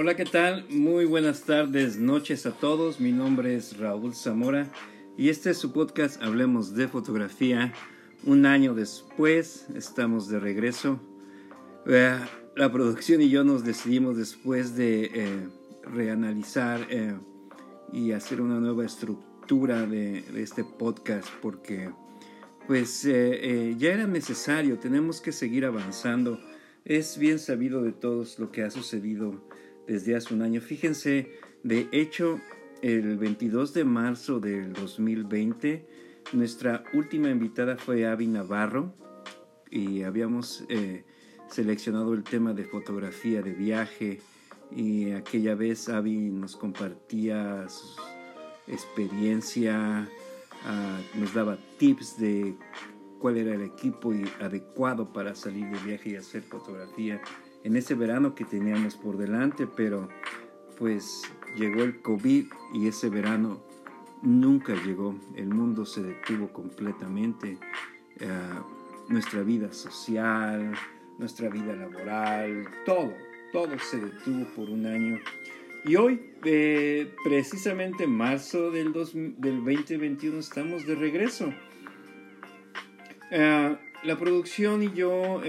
Hola, ¿qué tal? Muy buenas tardes, noches a todos. Mi nombre es Raúl Zamora y este es su podcast Hablemos de Fotografía. Un año después estamos de regreso. Eh, la producción y yo nos decidimos después de eh, reanalizar eh, y hacer una nueva estructura de, de este podcast porque pues ya era necesario, tenemos que seguir avanzando. Es bien sabido de todos lo que ha sucedido desde hace un año. Fíjense, de hecho, el 22 de marzo del 2020, nuestra última invitada fue Avi Navarro y habíamos eh, seleccionado el tema de fotografía de viaje y aquella vez Avi nos compartía su experiencia, ah, nos daba tips de cuál era el equipo adecuado para salir de viaje y hacer fotografía en ese verano que teníamos por delante, pero pues llegó el COVID y ese verano nunca llegó. El mundo se detuvo completamente. Eh, nuestra vida social, nuestra vida laboral, todo, todo se detuvo por un año. Y hoy, eh, precisamente en marzo del, del 2021, estamos de regreso. Eh, la producción y yo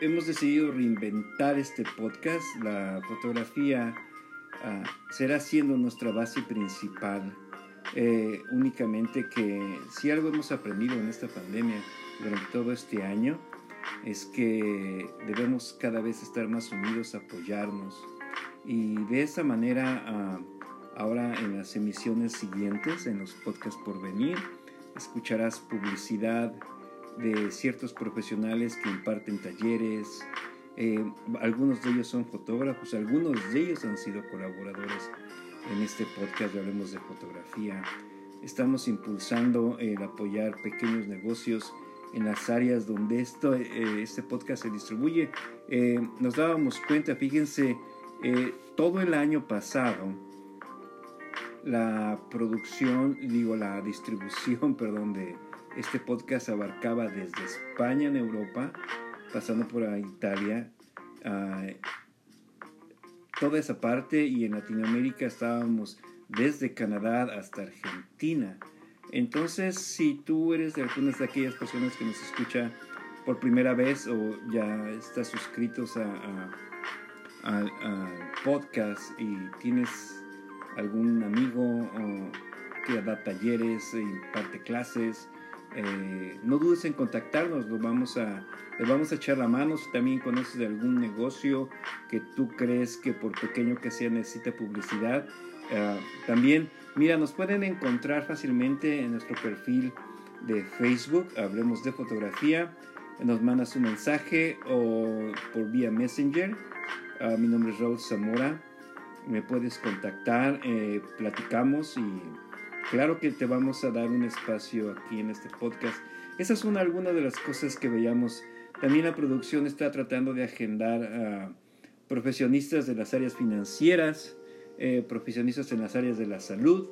hemos decidido reinventar este podcast. La fotografía ah, será siendo nuestra base principal. Eh, únicamente que si algo hemos aprendido en esta pandemia durante todo este año es que debemos cada vez estar más unidos, apoyarnos y de esa manera ah, ahora en las emisiones siguientes, en los podcasts por venir, escucharás publicidad de ciertos profesionales que imparten talleres. Eh, algunos de ellos son fotógrafos, algunos de ellos han sido colaboradores en este podcast de Hablemos de Fotografía. Estamos impulsando el apoyar pequeños negocios en las áreas donde esto, eh, este podcast se distribuye. Eh, nos dábamos cuenta, fíjense, todo el año pasado, la producción, digo, la distribución, perdón, de, este podcast abarcaba desde España en Europa, pasando por Italia, toda esa parte y en Latinoamérica estábamos desde Canadá hasta Argentina. Entonces, si tú eres de algunas de aquellas personas que nos escucha por primera vez o ya estás suscritos al podcast y tienes algún amigo que da talleres, imparte clases, eh, no dudes en contactarnos, lo vamos a, les vamos a echar la mano. Si también conoces de algún negocio que tú crees que por pequeño que sea necesita publicidad, eh, también, mira, nos pueden encontrar fácilmente en nuestro perfil de Facebook, hablemos de fotografía, nos mandas un mensaje o por vía Messenger. Ah, mi nombre es Raúl Zamora, me puedes contactar, eh, platicamos y Claro que te vamos a dar un espacio aquí en este podcast. Esas son algunas de las cosas que veíamos. También la producción está tratando de agendar a profesionistas de las áreas financieras, eh, profesionistas en las áreas de la salud.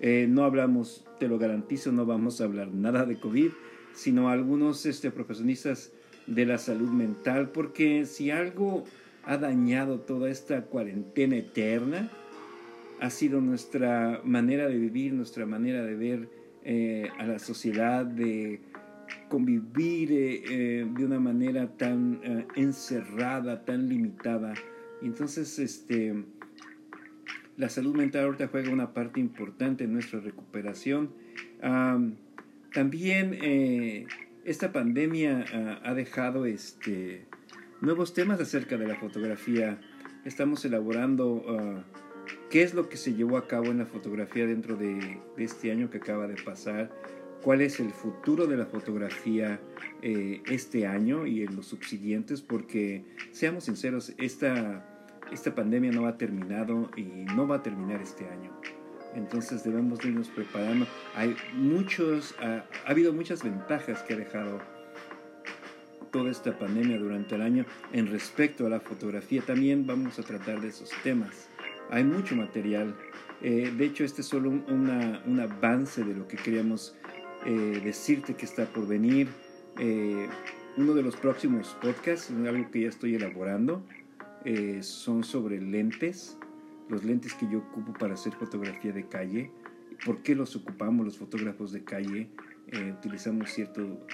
Eh, no hablamos, te lo garantizo, no vamos a hablar nada de COVID, sino algunos este, profesionistas de la salud mental, porque si algo ha dañado toda esta cuarentena eterna, ha sido nuestra manera de vivir, nuestra manera de ver eh, a la sociedad, de convivir eh, eh, de una manera tan encerrada, tan limitada. Entonces, este, la salud mental ahorita juega una parte importante en nuestra recuperación. también esta pandemia ah, ha dejado este, nuevos temas acerca de la fotografía. Estamos elaborando ah, qué es lo que se llevó a cabo en la fotografía dentro de, este año que acaba de pasar, cuál es el futuro de la fotografía eh, este año y en los subsiguientes, porque seamos sinceros, esta, esta pandemia no ha terminado y no va a terminar este año. Entonces debemos irnos preparando. Hay muchos, ha, ha habido muchas ventajas que ha dejado toda esta pandemia durante el año en respecto a la fotografía. También vamos a tratar de esos temas. Hay mucho material. Eh, de hecho, este es solo un, avance de lo que queríamos eh, decirte que está por venir. Eh, uno de los próximos podcasts, algo que ya estoy elaborando, eh, son sobre lentes, los lentes que yo ocupo para hacer fotografía de calle. ¿Por qué los ocupamos los fotógrafos de calle? Eh, utilizamos cierto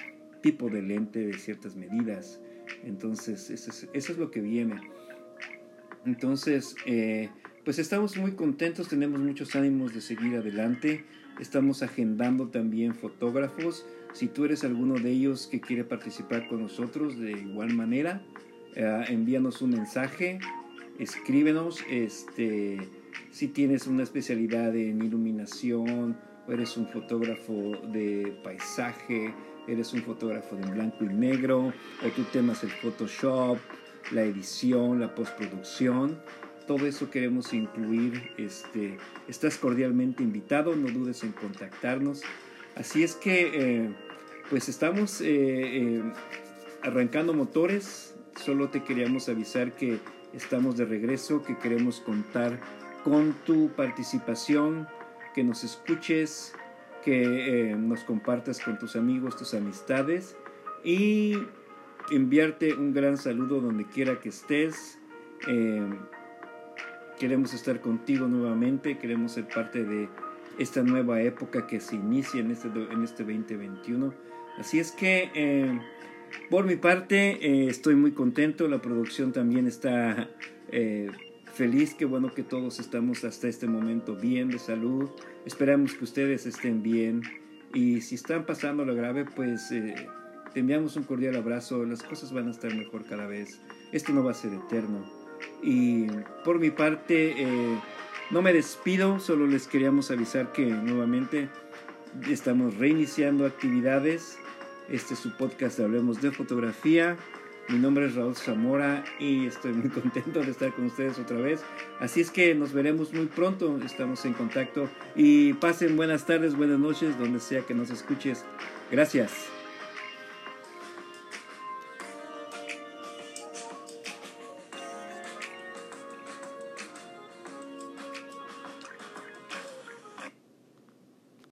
tipo de lente de ciertas medidas. Entonces, eso es, eso es lo que viene. Entonces, eh, pues estamos muy contentos, tenemos muchos ánimos de seguir adelante. Estamos agendando también fotógrafos. Si tú eres alguno de ellos que quiere participar con nosotros de igual manera, eh, envíanos un mensaje, escríbenos. Este, si tienes una especialidad en iluminación, o eres un fotógrafo de paisaje, eres un fotógrafo de blanco y negro, o tú temas el Photoshop, la edición, la postproducción, todo eso queremos incluir. Este, estás cordialmente invitado, no dudes en contactarnos. Así es que, eh, pues estamos eh, eh, arrancando motores. Solo te queríamos avisar que estamos de regreso, que queremos contar con tu participación, que nos escuches, que nos compartas con tus amigos, tus amistades y enviarte un gran saludo donde quiera que estés. Queremos estar contigo nuevamente, queremos ser parte de esta nueva época que se inicia en este, en este 2021. Así es que, eh, por mi parte, eh, estoy muy contento, la producción también está eh, feliz, qué bueno que todos estamos hasta este momento bien de salud. Esperamos que ustedes estén bien y si están pasando lo grave, pues te enviamos un cordial abrazo, las cosas van a estar mejor cada vez. Esto no va a ser eterno. Y por mi parte, eh, no me despido, solo les queríamos avisar que nuevamente estamos reiniciando actividades. Este es su podcast Hablemos de Fotografía. Mi nombre es Raúl Zamora y estoy muy contento de estar con ustedes otra vez. Así es que nos veremos muy pronto, estamos en contacto y pasen buenas tardes, buenas noches, donde sea que nos escuches. Gracias.